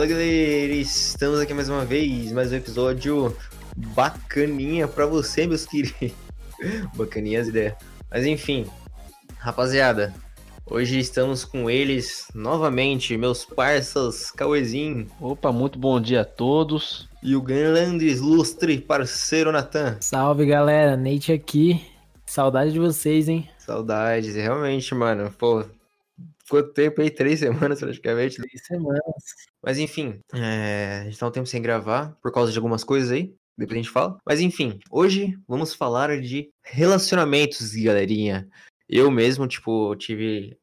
Fala galera, estamos aqui mais uma vez, mais um episódio bacaninha pra você, meus queridos. Bacaninha as ideias. Mas enfim, rapaziada, hoje estamos com eles novamente, meus parças, Cauezinho Opa, muito bom dia a todos. e o grande ilustre parceiro Natan. Salve galera, Nate aqui. Saudade de vocês, hein? Saudades, realmente, mano. Pô, quanto tempo aí? Três semanas praticamente. Três semanas. Mas enfim, é, a gente tá um tempo sem gravar por causa de algumas coisas aí. Depois a gente fala. Mas enfim, hoje vamos falar de relacionamentos, galerinha. Eu mesmo, tipo, tive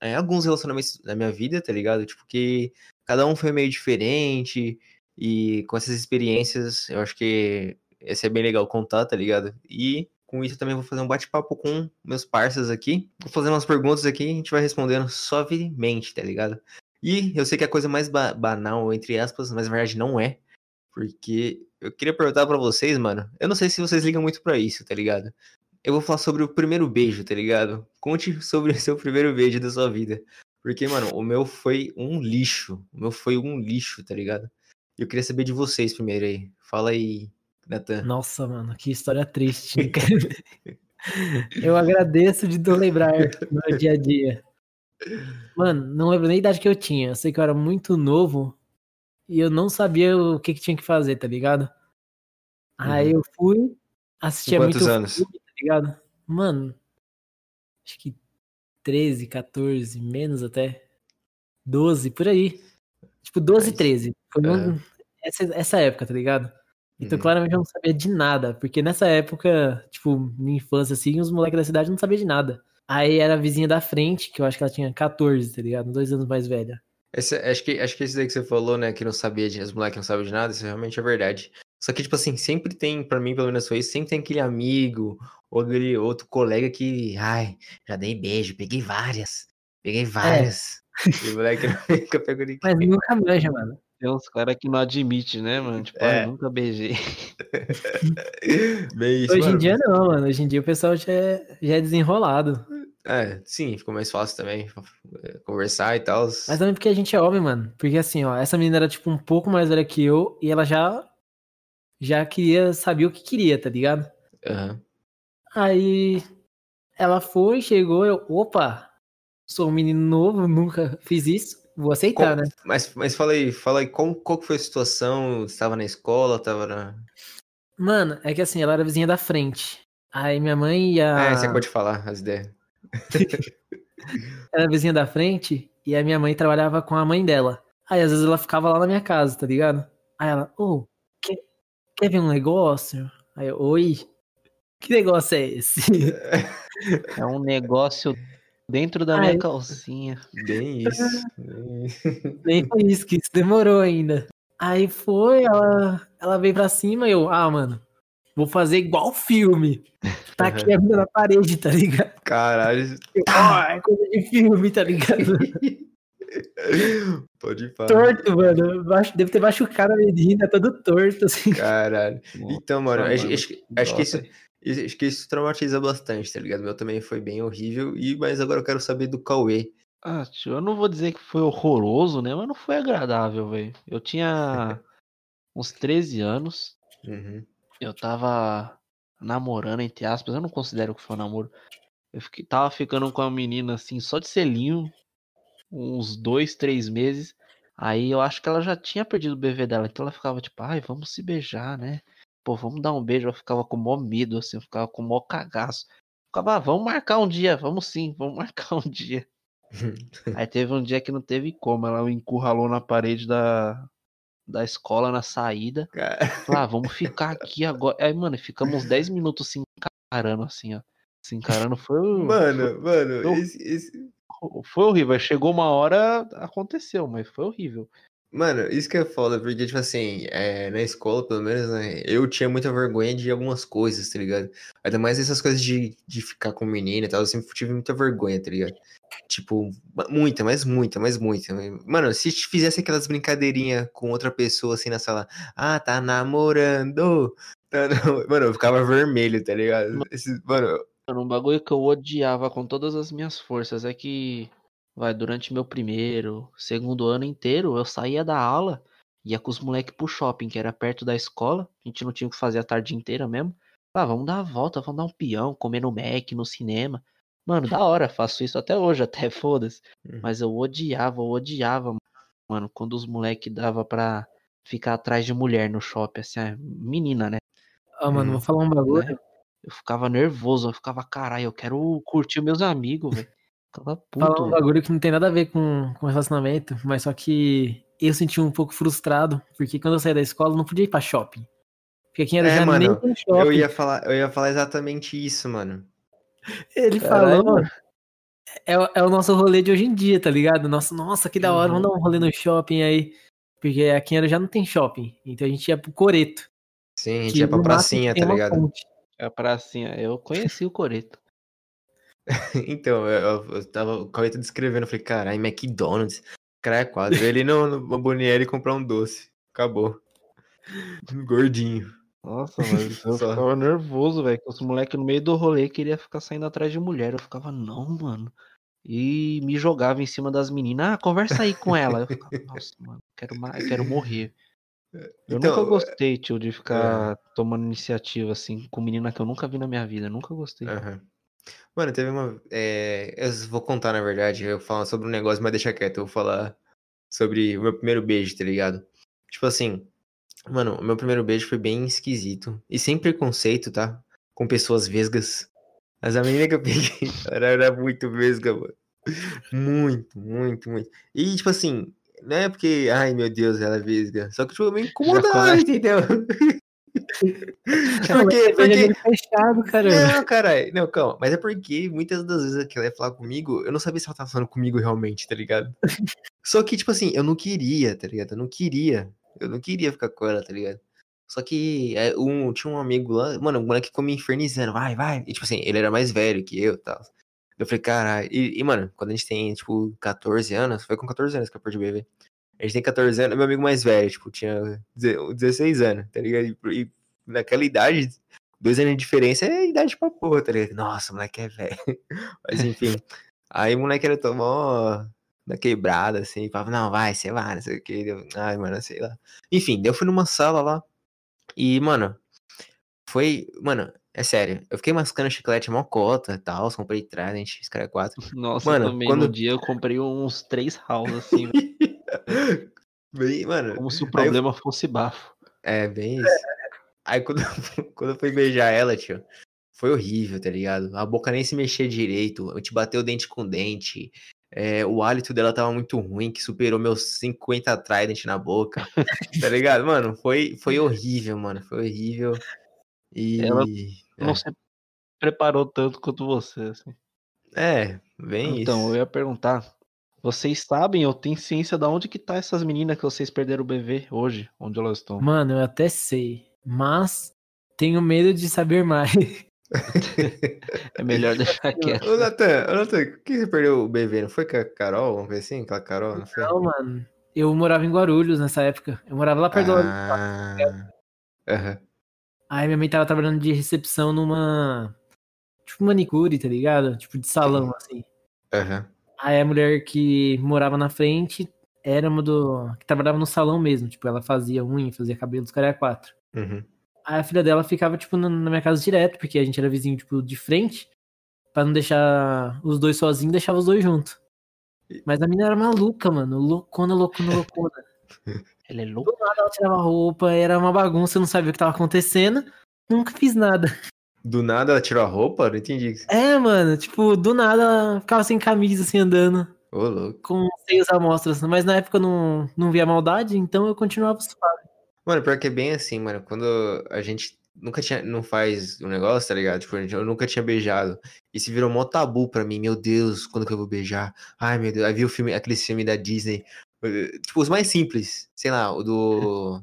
é, alguns relacionamentos na minha vida, tá ligado? Tipo, que cada um foi meio diferente. E com essas experiências, eu acho que ia ser bem legal contar, tá ligado? E com isso eu também vou fazer um bate-papo com meus parceiros aqui. Vou fazer umas perguntas aqui e a gente vai respondendo suavemente, tá ligado? E eu sei que é a coisa mais ba- banal, entre aspas, mas na verdade não é. Porque eu queria perguntar pra vocês, mano. Eu não sei se vocês ligam muito pra isso, tá ligado? Eu vou falar sobre o primeiro beijo, tá ligado? Conte sobre o seu primeiro beijo da sua vida. Porque, mano, o meu foi um lixo. O meu foi um lixo, tá ligado? E eu queria saber de vocês primeiro aí. Fala aí, Natan. Nossa, mano, que história triste. eu agradeço de não lembrar no dia a dia. Mano, não lembro nem a idade que eu tinha. Eu sei que eu era muito novo e eu não sabia o que, que tinha que fazer, tá ligado? Aí eu fui, assistia Com quantos muito anos? filme, tá ligado? Mano, acho que 13, 14, menos até. 12, por aí. Tipo, 12, Mas- 13. Foi um- Aham. essa, essa época, tá ligado? Então, Uhum. claramente eu não sabia de nada, porque nessa época, tipo, minha infância, assim, os moleques da cidade não sabiam de nada. Aí era a vizinha da frente, que eu acho que ela tinha 14, tá ligado? Dois anos mais velha. Esse- acho, que, acho que esse daí que você falou, né, que não sabia, de, os moleques não sabem de nada, isso realmente é verdade. Só que, tipo assim, sempre tem, pra mim, pelo menos foi isso, sempre tem aquele amigo, ou aquele outro colega que, ai, já dei beijo, peguei várias, peguei várias. E o moleque nunca pegou ninguém. Mas nunca manja, mano. Tem uns caras que não admitem, né, mano? Tipo, É. ah, eu nunca beijei. Bem isso, Hoje em mano. dia não, mano. Hoje em dia o pessoal já é, já é desenrolado. É, sim, ficou mais fácil também é, conversar e tal. Mas também porque a gente é homem, mano. Porque assim, ó, essa menina era, tipo, um pouco mais velha que eu e ela já. Já queria, sabia o que queria, tá ligado? Aham. Aí ela foi, chegou, eu, opa, sou um menino novo, nunca fiz isso, vou aceitar, Qual- né? Mas, mas fala aí, fala aí, qual, qual que foi a situação? Você tava na escola, tava na... Mano, é que assim, ela era vizinha da frente. Aí minha mãe e a. É, você acabou de falar as ideias. Era vizinha da frente e a minha mãe trabalhava com a mãe dela. Aí às vezes ela ficava lá na minha casa, tá ligado? Aí ela, ô, quer, quer ver um negócio? Aí eu, oi, que negócio é esse? É um negócio dentro da Ai. minha calcinha. Bem isso. bem isso. Que isso demorou ainda. Aí foi, ela, ela veio pra cima e eu, ah, mano, vou fazer igual filme. Tá aqui a mina na parede, tá ligado? Caralho. Eu, ah, é coisa de filme, tá ligado? Pode falar. torto, mano. Deve ter machucado a menina, todo torto, assim. Caralho. Então, mano, Nossa, acho, mano, acho que- acho que isso- acho que isso traumatiza bastante, tá ligado? Meu também foi bem horrível, e, mas agora eu quero saber do Cauê. Ah, tio, eu não vou dizer que foi horroroso, né? Mas não foi agradável, velho. Eu tinha uns 13 anos. Uhum. Eu tava namorando, entre aspas. Eu não considero que foi um namoro. Eu fiquei, tava ficando com uma menina assim, só de selinho. Uns dois, três meses. Aí eu acho que ela já tinha perdido o bebê dela. Então ela ficava tipo, ai, vamos se beijar, né? Pô, vamos dar um beijo. Eu ficava com mó medo, assim. Eu ficava com mó cagaço. Ficava, ah, vamos marcar um dia. Vamos sim, vamos marcar um dia. Aí teve um dia que não teve como. Ela me encurralou na parede da, da escola na saída. Falei, ah, vamos ficar aqui agora. Aí, mano, ficamos uns 10 minutos se encarando, assim, ó. Se encarando foi, o- mano, mano, eu- esse, esse- foi horrível. Aí Chegou uma hora, aconteceu, mas foi horrível. Mano, isso que é foda, porque, tipo assim, é, na escola, pelo menos, né, eu tinha muita vergonha de algumas coisas, tá ligado? Ainda mais essas coisas de, de ficar com menina e tal, eu sempre tive muita vergonha, tá ligado? Tipo, muita, mas muita, mas muita. Mano, se te fizesse aquelas brincadeirinhas com outra pessoa assim na sala, ah, tá namorando. tá Mano, eu ficava vermelho, tá ligado? Esse- mano, Mano, um bagulho que eu odiava com todas as minhas forças é que vai, durante meu primeiro, segundo ano inteiro, eu saía da aula, ia com os moleques pro shopping, que era perto da escola, a gente não tinha o que fazer a tarde inteira mesmo. Ah, vamos dar a volta, vamos dar um peão, comer no Mac, no cinema. Mano, da hora, faço isso até hoje, até foda-se. Uhum. Mas eu odiava, eu odiava, mano, quando os moleques dava pra ficar atrás de mulher no shopping, assim, ah, menina, né? Ah, mano, Hum. vou falar um bagulho. Né? Eu ficava nervoso, eu ficava, caralho, eu quero curtir meus amigos, velho. Falar puto, um velho. bagulho que não tem nada a ver com, com relacionamento, mas só que eu senti um pouco frustrado, porque quando eu saí da escola eu não podia ir pra shopping. Porque aqui em É, nem mano, tem shopping. Eu ia falar, eu ia falar exatamente isso, mano. Ele Caralho, falou, é, o- é o nosso rolê de hoje em dia, tá ligado? Nossa, nossa, que da hora, Uhum. vamos dar um rolê no shopping aí. Porque aqui em Arujá não tem shopping, então a gente ia pro Coreto. Sim, a gente ia pra pracinha, tá ligado? ponte. É pra assim, eu conheci o Coreto. Então, eu, eu, tava, o Cauê tá descrevendo, eu falei, caralho, McDonald's, cara é quadro. Eu Ele no, no Bonieri comprar um doce. Acabou. Gordinho. Nossa, mano, eu Só. ficava nervoso, velho. que Os moleques no meio do rolê queria ficar saindo atrás de mulher. Eu ficava, não, mano. E me jogava em cima das meninas. Ah, conversa aí com ela. Eu ficava, nossa, mano, quero, quero morrer. Eu Então, nunca gostei, tio, de ficar tomando iniciativa assim com menina que eu nunca vi na minha vida. Nunca gostei. Aham. Mano, teve uma. é, eu vou contar, na verdade, eu vou falar sobre um negócio, mas deixa quieto, eu vou falar sobre o meu primeiro beijo, tá ligado? Tipo assim, mano, o meu primeiro beijo foi bem esquisito. E sem preconceito, tá? Com pessoas vesgas. Mas a menina que eu peguei era, era muito vesga, mano. Muito, muito, muito. E, tipo assim, não é porque, ai meu Deus, ela é vesga. Só que, tipo, eu me incomodava, entendeu? Porque, porque, dele fechado, caramba. não, caralho. Não, calma. Mas é porque muitas das vezes que ela ia falar comigo, eu não sabia se ela tava falando comigo realmente, tá ligado? Só que, tipo assim, eu não queria, tá ligado? Eu não queria. Eu não queria ficar com ela, tá ligado? Só que é, um, tinha um amigo lá, mano, o moleque ficou me infernizando, vai, vai. E, tipo assim, ele era mais velho que eu e tal. Eu falei, caralho. E, e, mano, quando a gente tem, tipo, 14 anos, foi com 14 anos que eu perdi o bebê. A gente tem 14 anos, meu amigo mais velho, tipo, tinha 16 anos, tá ligado? E naquela idade, dois anos de diferença é idade pra porra, tá ligado? Nossa, o moleque é velho. Mas enfim. Aí o moleque era mó na quebrada, assim, falava, não, vai, você vai, não sei o que. Ai, mano, sei lá. Enfim, daí eu fui numa sala lá. E, mano, foi. Mano, é sério. Eu fiquei mascando chiclete mó cota e tal. Comprei Trident, Sky 4. Nossa, Mano, também quando- no dia eu comprei uns três house assim, Bem, mano. como se o Aí eu- problema fosse bafo. É, bem isso. Aí quando, quando eu fui beijar ela, tio, foi horrível, tá ligado? A boca nem se mexia direito, a gente bateu dente com dente. é, o hálito dela tava muito ruim, que superou meus 50 Trident na boca, tá ligado? Mano, foi, foi horrível, mano, foi horrível. E. Ela é, Não se preparou tanto quanto você, assim. É, bem Então, eu isso. ia perguntar. Vocês sabem, eu tenho ciência de onde que tá essas meninas que vocês perderam o bebê hoje, onde elas estão. Mano, eu até sei, mas tenho medo de saber mais. É melhor deixar quieto. Ô, Natan, ô, Natan, por que você perdeu o bebê? Não foi com a Carol, alguma coisa assim? Com a Carol, não foi? Não, mano. Eu morava em Guarulhos nessa época. Eu morava lá perto do Ah, aham. Aí minha mãe tava trabalhando de recepção numa. Tipo, manicure, tá ligado? Tipo, de salão, assim. Aham. Aí a mulher que morava na frente era uma do. que trabalhava no salão mesmo. Tipo, ela fazia unha, fazia cabelo, os caras quatro. Uhum. Aí a filha dela ficava, tipo, na, na minha casa direto, porque a gente era vizinho, tipo, de frente. Pra não deixar os dois sozinhos, deixava os dois juntos. Mas a menina era maluca, mano. Loucona, loucona, loucona. Ele é louco. Ela tirava a roupa, era uma bagunça, eu não sabia o que tava acontecendo. Nunca fiz nada. Do nada ela tirou a roupa? Não entendi. É, mano, tipo, do nada ela ficava sem camisa, assim, andando, Ô, louco. com seios amostras. Mas na época eu não, não via maldade, então eu continuava suave. Mano, pior que é bem assim, mano. Quando a gente nunca tinha, não faz um negócio, tá ligado? Tipo, eu nunca tinha beijado. Se virou mó tabu pra mim. Meu Deus, quando que eu vou beijar? Ai, meu Deus. Aí vi o filme, aquele filme da Disney. Tipo, os mais simples. Sei lá, o do.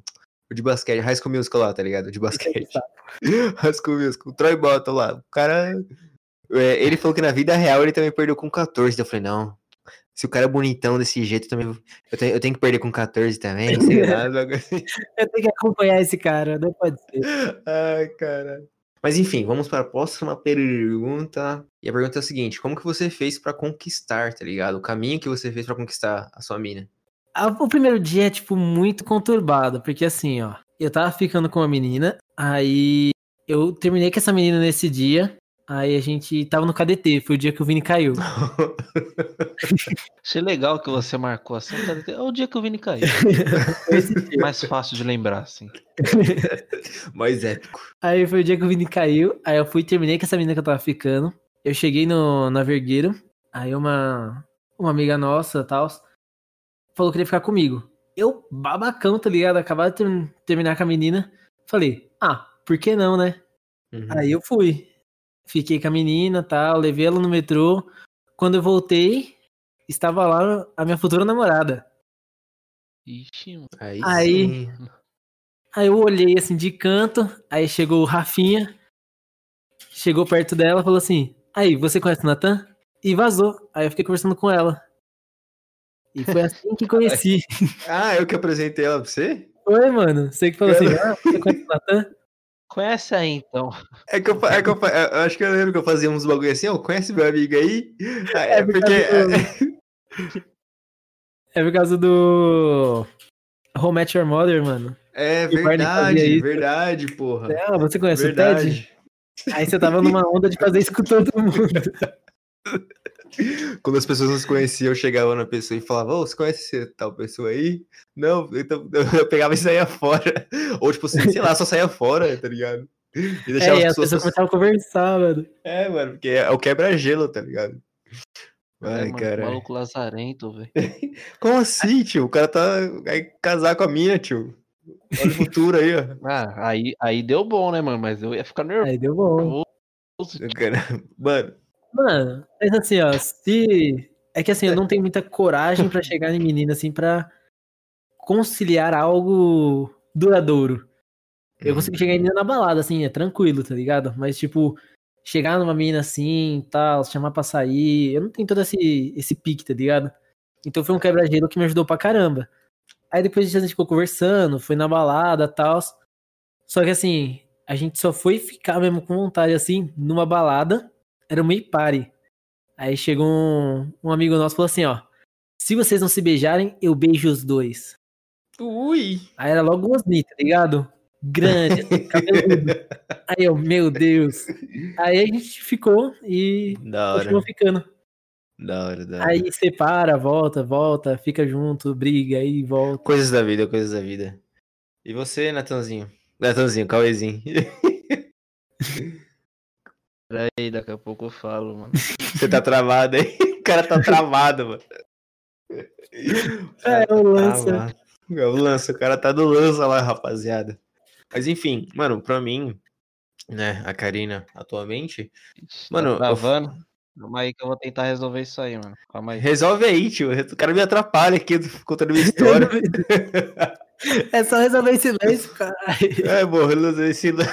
O de basquete, High School Musical lá, tá ligado? O de basquete. High School Musical. O Troy Bolton lá. O cara. é, ele falou que na vida real ele também perdeu com 14. Daí eu falei, não. Se o cara é bonitão desse jeito, eu também. Eu tenho, eu tenho que perder com 14 também, sei lá. assim. Eu tenho que acompanhar esse cara, não pode ser. Ai, cara. Mas enfim, vamos para a próxima pergunta. E a pergunta é a seguinte: como que você fez pra conquistar, tá ligado? O caminho que você fez pra conquistar a sua mina? O primeiro dia é, tipo, muito conturbado, porque assim, ó, eu tava ficando com uma menina, aí eu terminei com essa menina nesse dia, aí a gente tava no KDT, foi o dia que o Vini caiu. Achei legal que você marcou assim. cara, É o dia que o Vini caiu. Foi esse dia. Mais fácil de lembrar, assim. Mais épico. Aí foi o dia que o Vini caiu, aí eu fui e terminei com essa menina que eu tava ficando. Eu cheguei no, na Vergueiro, aí uma, uma amiga nossa, tal, falou que queria ficar comigo. Eu, babacão, tá ligado? Acabado de ter- terminar com a menina. Falei, ah, por que não, né? Uhum. Aí eu fui. Fiquei com a menina, tal, levei ela no metrô. Quando eu voltei, estava lá a minha futura namorada. Ixi, mano. Aí, Aí-. Aí eu olhei assim de canto, aí chegou o Rafinha, chegou perto dela, falou assim: Aí, você conhece o Natan? E vazou. Aí eu fiquei conversando com ela. E foi assim que conheci. Ah, eu que apresentei ela pra você? Foi, mano. Você que falou assim: ah, você conhece o Natan? Conhece aí, então. É que eu, fa- é que eu, fa- eu acho que eu lembro que eu fazia uns bagulho assim, ó, conhece meu amigo aí? Ah, É, É por porque. É por causa do. Home Met Your Mother, mano. É verdade, verdade, porra. Você conhece o Ted? Verdade. Aí você tava numa onda de fazer isso com todo mundo. Quando as pessoas não se conheciam, eu chegava na pessoa e falava, ô, você conhece tal pessoa aí? Não, então eu pegava e saía fora. Ou tipo assim, sei lá, só saía fora, tá ligado? E deixava É, as as pessoas. pessoas começavam a conversar, mano. É, mano, porque é o quebra-gelo, tá ligado? É, Ai, mano, cara. Maluco lazarento, velho. Como assim, tio? O cara tá. Vai casar com a minha, tio. Olha o futuro aí, ó. Ah, aí, aí deu bom, né, mano? Mas eu ia ficar nervoso. Aí deu bom. Cara, Mano, Mano, mas assim, ó, se. É que assim, eu não tenho muita coragem pra chegar em menina, assim, pra conciliar algo duradouro. Eu consigo chegar em menina na balada, assim, é tranquilo, tá ligado? Mas, tipo, chegar numa menina assim, tal, chamar pra sair, eu não tenho todo esse, esse pique, tá ligado? Então foi um quebra-gelo que me ajudou pra caramba. Aí depois a gente ficou conversando, foi na balada tal. Só que assim, a gente só foi ficar mesmo com vontade, assim, numa balada, era uma party. Aí chegou um, um amigo nosso e falou assim, ó, se vocês não se beijarem, eu beijo os dois. ui. Aí era logo o Osni, tá ligado? Grande, assim, cabeludo. Aí eu, meu Deus. Aí a gente ficou e Da hora, continuou ficando. da hora, da hora. Aí separa, volta, volta, fica junto, briga, aí volta. Coisas da vida, coisas da vida. E você, Natanzinho? Natanzinho, Cauêzinho. Peraí, daqui a pouco eu falo, mano. Você tá travado aí? O cara tá travado, mano. É, o lança. Travado. É o lança, o cara tá do lança lá, rapaziada. Mas enfim, mano, pra mim, né, a Karina atualmente, Ixi, Mano, tá eu- travando? Calma aí que eu vou tentar resolver isso aí, mano. Calma aí. resolve aí, tio. O cara me atrapalha aqui contando minha história. É só resolver esse silêncio, cara. É, bom, resolver esse lan-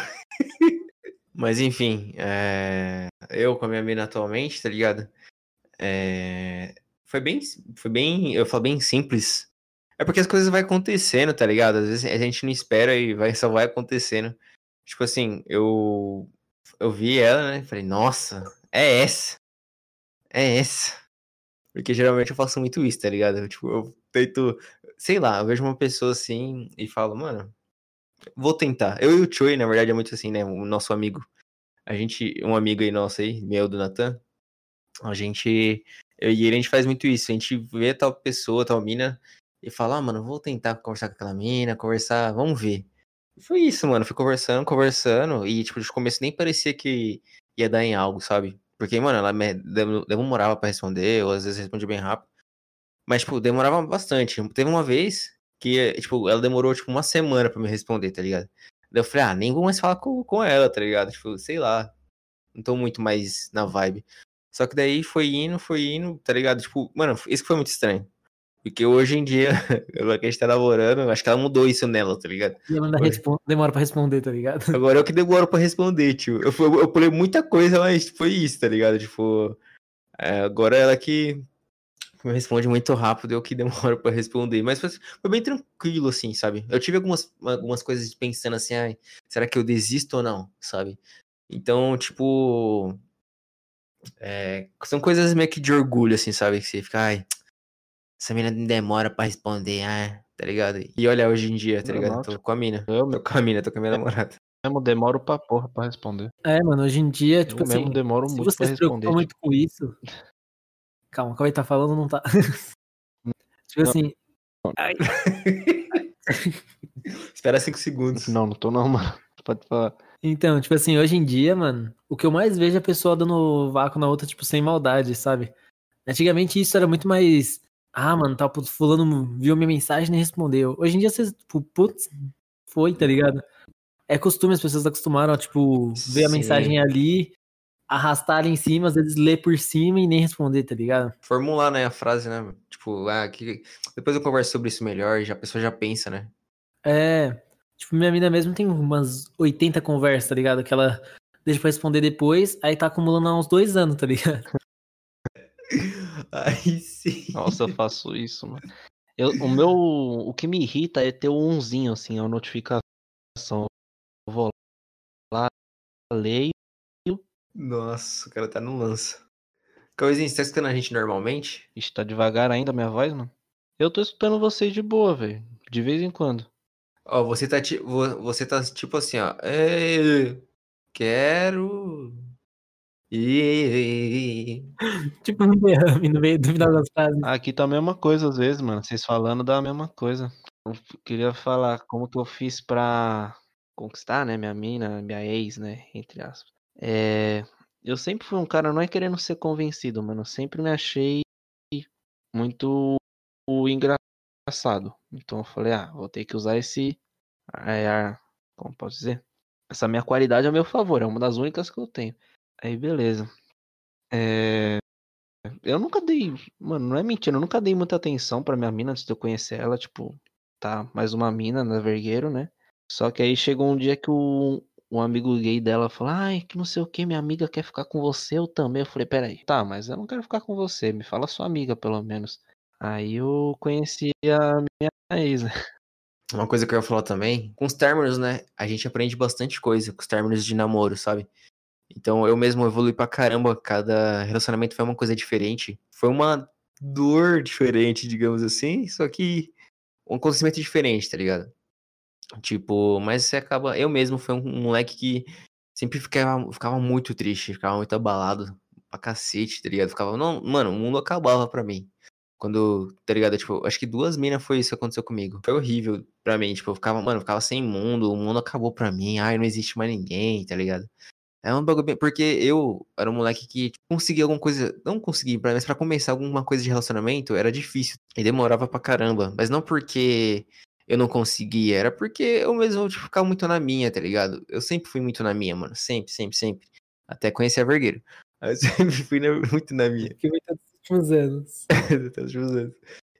Mas enfim, é, eu com a minha mina atualmente, tá ligado? É, Foi bem, foi bem, eu falo bem simples. É porque as coisas vão acontecendo, tá ligado? Às vezes a gente não espera e vai, só vai acontecendo. Tipo assim, eu eu vi ela, né? Falei, nossa, é essa. É essa. Porque geralmente eu faço muito isso, tá ligado? Eu, tipo, eu tento, sei lá, eu vejo uma pessoa assim e falo, mano, Vou tentar. Eu e o Choi, na verdade, é muito assim, né? O nosso amigo. A gente, um amigo aí nosso aí, meu do Natan. A gente, eu e ele, a gente faz muito isso. A gente vê tal pessoa, tal mina, e fala, ah, mano, vou tentar conversar com aquela mina, conversar, vamos ver. Foi isso, mano. Fui conversando, conversando, e, tipo, de começo nem parecia que ia dar em algo, sabe? Porque, mano, ela demorava pra responder, ou às vezes respondia bem rápido. Mas, tipo, demorava bastante. Teve uma vez que, tipo, ela demorou, tipo, uma semana pra me responder, tá ligado? Daí eu falei, ah, nem vou mais falar com, com ela, tá ligado? Tipo, sei lá. Não tô muito mais na vibe. Só que daí foi indo, foi indo, tá ligado? Tipo, mano, isso que foi muito estranho. Porque hoje em dia, agora que a gente tá namorando, acho que ela mudou isso nela, tá ligado? E ela ainda Foi. respon- demora pra responder, tá ligado? Agora eu que demoro pra responder, tio. Eu, fui- eu pulei muita coisa, mas foi isso, tá ligado? Tipo, é, agora ela que me responde muito rápido, eu que demoro pra responder. Mas foi, foi bem tranquilo, assim, sabe? Eu tive algumas, algumas coisas pensando assim, ai, será que eu desisto ou não, sabe? Então, tipo. é, são coisas meio que de orgulho, assim, sabe? Que você fica, ai, essa mina demora pra responder, ah, tá ligado? E olha, hoje em dia, tá ligado? Tô com a mina. Eu Tô com a mina, tô com a minha namorada. mesmo demoro pra porra pra responder. É, mano, hoje em dia, tipo eu mesmo assim, demoro se muito você pra se preocupa responder. muito com isso. Calma, calma tá falando, não tá. tipo Não. assim. Ai, Espera cinco segundos. Não, não tô não, mano. Pode falar. Então, tipo assim, hoje em dia, mano, o que eu mais vejo é a pessoa dando vácuo na outra, tipo, sem maldade, sabe? Antigamente isso era muito mais. Ah, mano, tá, fulano viu minha mensagem e nem respondeu. Hoje em dia você, tipo, putz, foi, tá ligado? É costume, as pessoas acostumaram a, tipo, ver a Sim. mensagem ali, arrastar ali em cima, às vezes ler por cima e nem responder, tá ligado? Formular, né, a frase, né? Tipo, ah, que... depois eu converso sobre isso melhor, já, a pessoa já pensa, né? É. Tipo, minha mina mesmo tem umas 80 conversas, tá ligado? Que ela deixa pra responder depois, aí tá acumulando há uns dois anos, tá ligado? Aí sim. Nossa, eu faço isso, mano. Eu, o meu. O que me irrita é ter o umzinho, assim, a notificação. Eu vou lá, leio. Nossa, o cara tá no lança. Cauêzinho, você tá escutando a gente normalmente? Ixi, tá devagar ainda a minha voz, mano? Eu tô escutando vocês de boa, velho. De vez em quando. Ó, você tá, ti- você tá tipo assim, ó. "É, quero. ir". Tipo, um derrame no meio do final das frases. Aqui tá a mesma coisa às vezes, mano. Vocês falando da mesma coisa. Eu queria falar como que eu fiz pra conquistar, né, minha mina, minha ex, né, entre aspas. É, eu sempre fui um cara, não é querendo ser convencido, mano. Eu sempre me achei muito engraçado. Então eu falei, ah, vou ter que usar esse. é, a- como posso dizer? Essa minha qualidade a meu favor, é uma das únicas que eu tenho. Aí beleza. É, eu nunca dei. Mano, não é mentira, eu nunca dei muita atenção pra minha mina antes de eu conhecer ela. Tipo, tá mais uma mina na Vergueiro, né? Só que aí chegou um dia que o, um amigo gay dela falou: Ai, que não sei o que, minha amiga quer ficar com você, eu também. Eu falei: Peraí, tá, mas eu não quero ficar com você, me fala sua amiga pelo menos. Aí eu conheci a minha ex, né? Uma coisa que eu ia falar também, com os términos, né? A gente aprende bastante coisa com os términos de namoro, sabe? Então eu mesmo evolui pra caramba, cada relacionamento foi uma coisa diferente. Foi uma dor diferente, digamos assim, só que um acontecimento diferente, tá ligado? Tipo, mas você acaba. Eu mesmo fui um moleque que sempre ficava, ficava muito triste, ficava muito abalado pra cacete, tá ligado? Ficava, não, mano, o mundo acabava pra mim. Quando, tá ligado? Tipo, acho que duas minas foi isso que aconteceu comigo. Foi horrível pra mim, tipo, eu ficava, mano, eu ficava sem mundo, o mundo acabou pra mim, ai, não existe mais ninguém, tá ligado? É um bagulho bem. Porque eu era um moleque que tipo, conseguia alguma coisa. Não consegui, mas pra começar alguma coisa de relacionamento era difícil. E demorava pra caramba. Mas não porque eu não conseguia, era porque eu mesmo tipo, ficava muito na minha, tá ligado? Eu sempre fui muito na minha, mano. Sempre, sempre, sempre. Até conhecer a Vergueiro. Eu sempre fui na- muito na minha. Que vai todos os últimos anos. Até os últimos anos.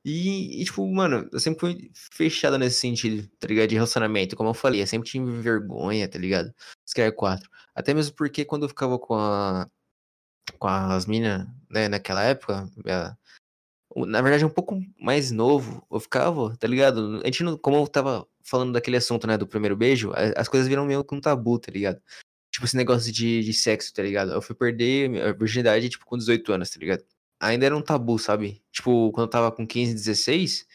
E, e, tipo, mano, eu sempre fui fechado nesse sentido, tá ligado? De relacionamento. Como eu falei, eu sempre tive vergonha, tá ligado? Os caras quatro. Até mesmo porque quando eu ficava com a. Com as minas, né, naquela época, a- o- na verdade, um pouco mais novo, eu ficava, tá ligado? A gente não, como eu tava falando daquele assunto, né, do primeiro beijo, as coisas viram meio que um tabu, tá ligado? Tipo, esse negócio de, de sexo, tá ligado? Eu fui perder a virgindade, tipo, com 18 anos, tá ligado? Ainda era um tabu, sabe? Tipo, quando eu tava com 15, 16,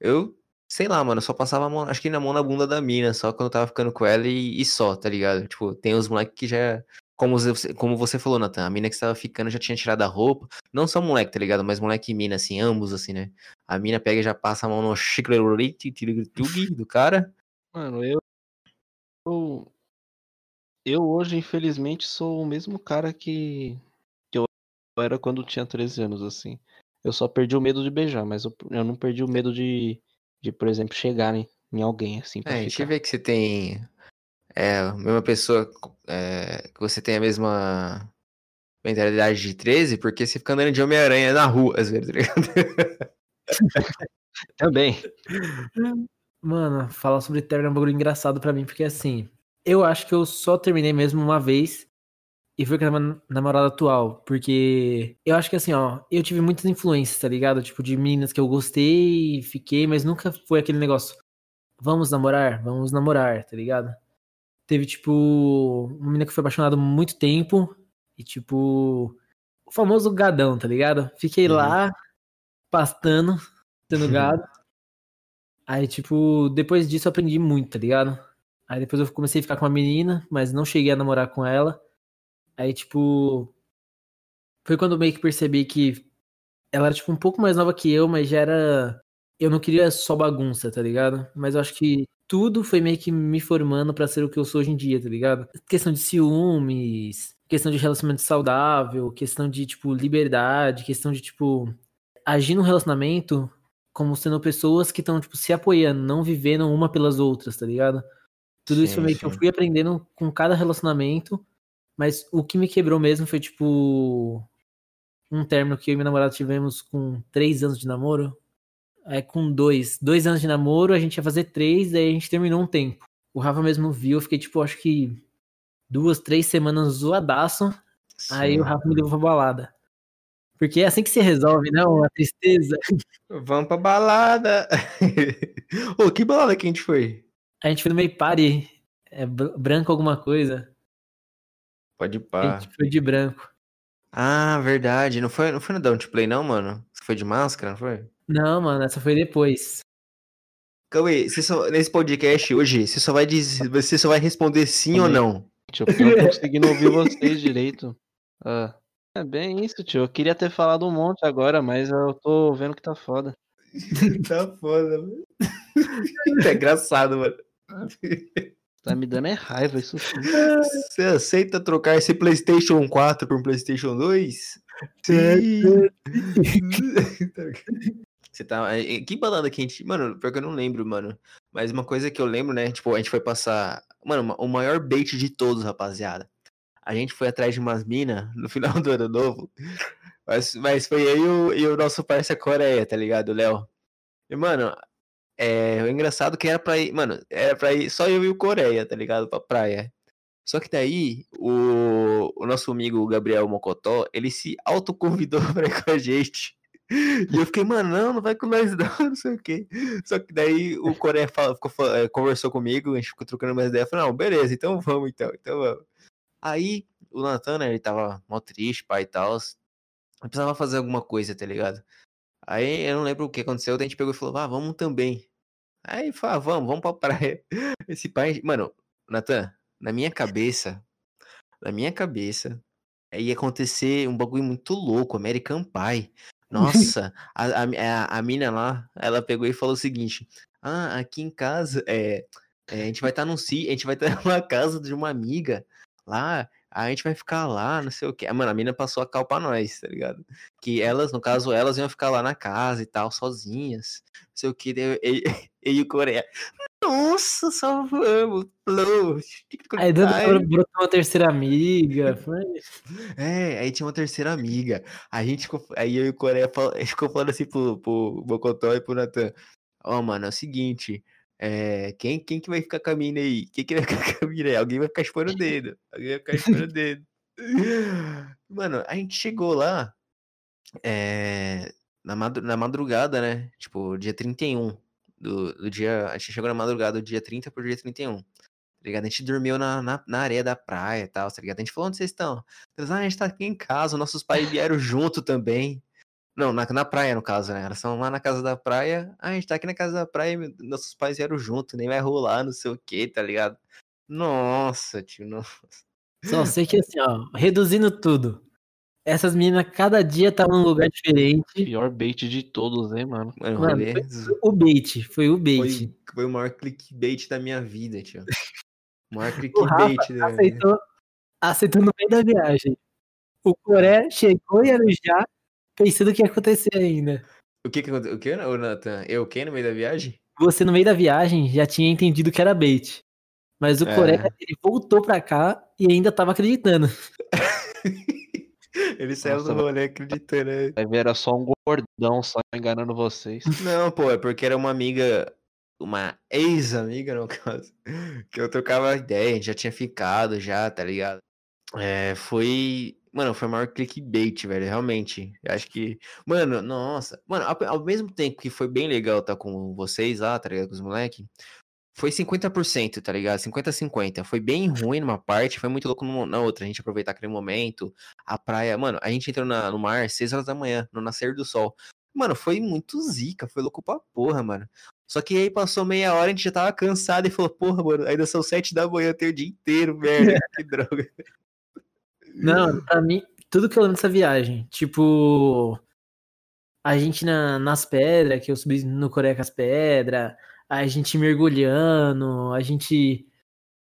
eu, sei lá, mano, só passava a mão, acho que na mão na bunda da mina, só quando eu tava ficando com ela e, e só, tá ligado? Tipo, tem os moleques que já. Como você, como você falou, Nathan, a mina que estava ficando já tinha tirado a roupa. Não só moleque, tá ligado? Mas moleque e mina, assim, ambos, assim, né? A mina pega e já passa a mão no chiclete do cara. Mano, eu, eu. Eu hoje, infelizmente, sou o mesmo cara que, que eu era quando tinha 13 anos, assim. Eu só perdi o medo de beijar, mas eu, eu não perdi o medo de, de, por exemplo, chegar em, em alguém, assim, pra É, a gente ficar. vê que você tem. É, a mesma pessoa. é, que você tem a mesma mentalidade de 13, porque você fica andando de Homem-Aranha na rua, às vezes, tá ligado? Também. Mano, falar sobre término é um bagulho engraçado pra mim, porque assim, eu acho que eu só terminei mesmo uma vez e foi com a minha namorada atual, porque eu acho que assim, ó, eu tive muitas influências, tá ligado? Tipo, de meninas que eu gostei, fiquei, mas nunca foi aquele negócio, vamos namorar, vamos namorar, tá ligado? Teve, tipo, uma menina que foi apaixonada há muito tempo. E, tipo, o famoso gadão, tá ligado? Fiquei Uhum. lá, pastando, tendo gado. Aí, tipo, depois disso eu aprendi muito, tá ligado? Aí depois eu comecei a ficar com uma menina, mas não cheguei a namorar com ela. Aí, tipo, foi quando eu meio que percebi que ela era, tipo, um pouco mais nova que eu, mas já era. Eu não queria só bagunça, tá ligado? Mas eu acho que tudo foi meio que me formando pra ser o que eu sou hoje em dia, tá ligado? Questão de ciúmes, questão de relacionamento saudável, questão de, tipo, liberdade, questão de, tipo, agir num relacionamento como sendo pessoas que estão, tipo, se apoiando, não vivendo uma pelas outras, tá ligado? Tudo isso Sim, foi meio que eu sim. fui aprendendo com cada relacionamento, mas o que me quebrou mesmo foi, tipo, um término que eu e minha namorada tivemos com três anos de namoro. É, com dois. Dois anos de namoro, a gente ia fazer três, daí a gente terminou um tempo. O Rafa mesmo viu, eu fiquei, tipo, acho que duas, três semanas zoadaço. Aí Sim. o Rafa me levou pra balada. Porque é assim que se resolve, não? A tristeza. Vamos pra balada. Ô, que balada que a gente foi? A gente foi no meio party. É br- branco alguma coisa. Pode A pá. gente foi de branco. Ah, verdade. Não foi, não foi no Don't Play, não, mano? Você foi de máscara, não foi? Não, mano, essa foi depois. Calma aí, você só- nesse podcast hoje, você só vai dizer, você só vai responder sim ou não. Tio, porque eu não tô conseguindo ouvir vocês direito. Ah, é bem isso, tio. Eu queria ter falado um monte agora, mas eu tô vendo que tá foda. tá foda, mano. é engraçado, mano. Tá me dando é raiva isso. Você aceita trocar esse PlayStation 4 por um PlayStation 2? Sim. Você tá. é, Que balada que a gente. Mano, pior que eu não lembro, mano. Mas uma coisa que eu lembro, né? Tipo, a gente foi passar. Mano, o maior bait de todos, rapaziada. A gente foi atrás de umas minas no final do ano novo. Mas, mas foi eu e o, o nosso parceiro Coreia, tá ligado, Léo? E, mano, é, o engraçado que era pra ir. Mano, era pra ir só eu e o Coreia, tá ligado? Pra praia. Só que daí, o, o nosso amigo Gabriel Mocotó, ele se autoconvidou pra ir com a gente. E eu fiquei, mano, não, não vai com nós não, não sei o quê. Só que daí o Coreia fala- ficou, eh, conversou comigo, a gente ficou trocando mais ideia. Falei, não, beleza, então vamos, então, então vamos. Aí o Natan, né, ele tava mó triste, pai e tal. Precisava fazer alguma coisa, tá ligado? Aí eu não lembro o que aconteceu, daí a gente pegou e falou, ah, vamos também. Aí falou, ah, vamos, vamos pra praia. Esse pai, mano, Natan, na minha cabeça, na minha cabeça, ia acontecer um bagulho muito louco, American Pie. Nossa, a, a, a, a mina lá, ela pegou e falou o seguinte: Ah, aqui em casa, é, é, a gente vai estar num si, a gente vai estar numa casa de uma amiga lá, a gente vai ficar lá, não sei o que. Mano, a mina passou a cal pra nós, tá ligado? Que elas, no caso, elas iam ficar lá na casa e tal, sozinhas, não sei o que. Eu- e, e o Coreia, nossa, só vamos, flow. Aí do Ai. nada brotou uma terceira amiga. É, aí tinha uma terceira amiga. A gente ficou, aí eu e o Coreia fal- ficou falando assim pro, pro Bocotó e pro Natan. Ó, mano, é o seguinte. É, quem, quem que vai ficar com a mina aí? Quem que vai ficar com a mina aí? Alguém vai ficar chupando o dedo. Alguém vai ficar chupando o dedo. Mano, a gente chegou lá é, na madrugada, né? Tipo, dia 31 do, do dia. A gente chegou na madrugada do dia 30 pro dia 31. Tá ligado? A gente dormiu na, na, na areia da praia e tal, tá ligado? A gente falou, onde vocês estão? Ah, a gente tá aqui em casa, nossos pais vieram junto também. Não, na, na praia, no caso, né? Elas estão lá na casa da praia. Ah, a gente tá aqui na casa da praia, nossos pais vieram junto, nem vai rolar, não sei o que, tá ligado? Nossa, tio, nossa. Só sei que assim, ó, reduzindo tudo. Essas meninas cada dia estavam num lugar diferente. Pior bait de todos, hein, mano. Mano, Mano, rolê O bait, foi o bait. foi, foi o maior clickbait da minha vida, tio. O maior O Rafa clickbait da minha vida. aceitou, aceitou no meio da viagem. O Coré chegou em Arujá pensando que ia acontecer ainda. O que que aconteceu? O que, Nathan? Eu o que no meio da viagem? Você, no meio da viagem, já tinha entendido que era bait. Mas o É. Coré, ele voltou pra cá e ainda tava acreditando. Ele saiu Nossa, do rolê acreditando, né? Ver, era só um gordão só enganando vocês. Não, pô, é porque era uma amiga, uma ex-amiga, no caso, que eu trocava ideia, a gente já tinha ficado já, tá ligado? É, foi, mano, foi o maior clickbait, velho, realmente. Eu acho que, mano, nossa, mano, ao, ao mesmo tempo que foi bem legal estar com vocês lá, tá ligado, com os moleques, foi 50%, tá ligado? 50-50. Foi bem ruim numa parte, foi muito louco na outra. A gente aproveitar aquele momento. A praia, mano, a gente entrou na, no mar às 6 horas da manhã, no nascer do sol. Mano, foi muito zica, foi louco pra porra, mano. Só que aí passou meia hora, a gente já tava cansado e falou, porra, mano, ainda são 7 da manhã, tem o dia inteiro, velho. que droga. Não, pra mim, tudo que eu lembro dessa viagem, tipo, a gente na, nas pedras, que eu subi no Coreia com as pedras, a gente mergulhando, a gente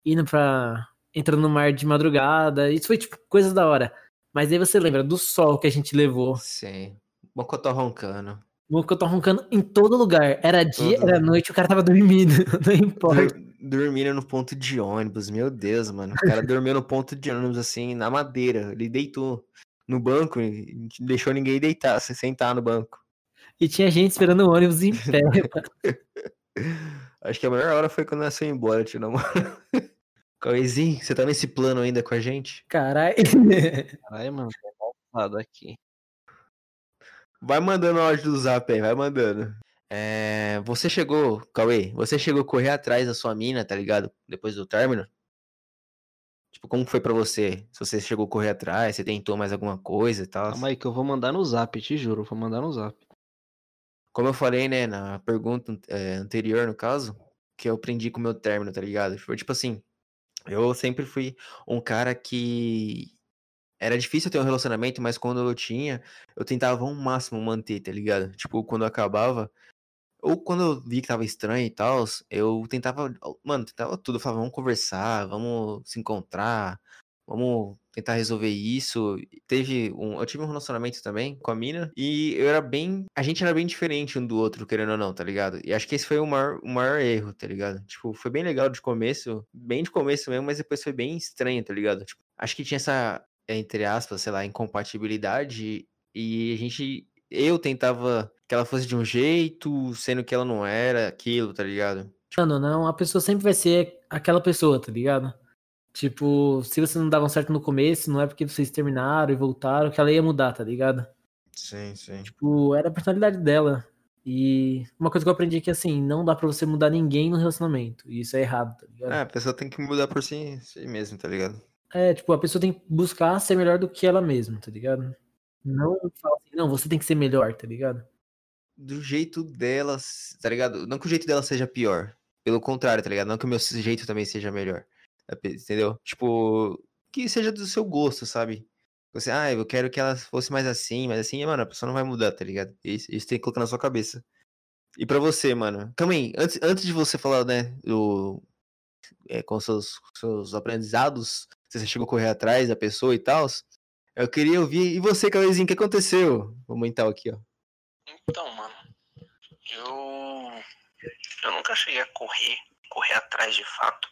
indo pra. entrando no mar de madrugada. Isso foi tipo coisas da hora. Mas aí você lembra do sol que a gente levou. Sim. Mocotó roncando. Mocotó roncando em todo lugar. Era dia, todo. era noite, o cara tava dormindo. Não importa. Dormindo no ponto de ônibus, meu Deus, mano. O cara dormiu no ponto de ônibus, assim, na madeira. Ele deitou no banco e deixou ninguém deitar, se sentar no banco. E tinha gente esperando o ônibus em pé. Acho que a melhor hora foi quando fomos embora, tio namoro. Cauêzinho, você tá nesse plano ainda com a gente? Caralho. Caralho, mano, tô voltado aqui. Vai mandando o áudio do zap aí, vai mandando. É, você chegou, Cauê, você chegou a correr atrás da sua mina, tá ligado? Depois do término? Tipo, como foi para você? Se você chegou a correr atrás, você tentou mais alguma coisa e tal? Calma aí que eu vou mandar no zap, te juro, vou mandar no zap. Como eu falei, né, na pergunta é, anterior, no caso, que eu aprendi com o meu término, tá ligado? Foi tipo assim, eu sempre fui um cara que era difícil ter um relacionamento, mas quando eu tinha, eu tentava ao máximo manter, tá ligado? Tipo, quando eu acabava, ou quando eu vi que tava estranho e tal, eu tentava, mano, tentava tudo, eu falava, vamos conversar, vamos se encontrar, vamos tentar resolver isso. Teve um, eu tive um relacionamento também com a mina e eu era bem, a gente era bem diferente um do outro, querendo ou não, tá ligado? E acho que esse foi o maior, o maior erro, tá ligado? Tipo, foi bem legal de começo, bem de começo mesmo, mas depois foi bem estranho, tá ligado? Tipo, acho que tinha essa entre aspas, sei lá, incompatibilidade e a gente eu tentava que ela fosse de um jeito, sendo que ela não era aquilo, tá ligado? Mano, não, a pessoa sempre vai ser aquela pessoa, tá ligado? Tipo, se vocês não davam certo no começo, não é porque vocês terminaram e voltaram que ela ia mudar, tá ligado? Sim, sim. Tipo, era a personalidade dela. E uma coisa que eu aprendi é que, assim, não dá pra você mudar ninguém no relacionamento. E isso é errado, tá ligado? É, a pessoa tem que mudar por si, si mesmo, tá ligado? É, tipo, a pessoa tem que buscar ser melhor do que ela mesma, tá ligado? Não fala assim, não, você tem que ser melhor, tá ligado? Do jeito dela, tá ligado? Não que o jeito dela seja pior. Pelo contrário, tá ligado? Não que o meu jeito também seja melhor. Entendeu? Tipo, que seja do seu gosto, sabe? Você, ah, eu quero que ela fosse mais assim, mas assim, mano, a pessoa não vai mudar, tá ligado? Isso, isso tem que colocar na sua cabeça. E pra você, mano, aí, antes, antes de você falar, né, do, é, com seus, seus aprendizados, se você chegou a correr atrás da pessoa e tal, eu queria ouvir, e você, Cauêzinho, o que aconteceu? Vamos então aqui, ó. Então, mano, eu, eu nunca cheguei a correr, correr atrás de fato,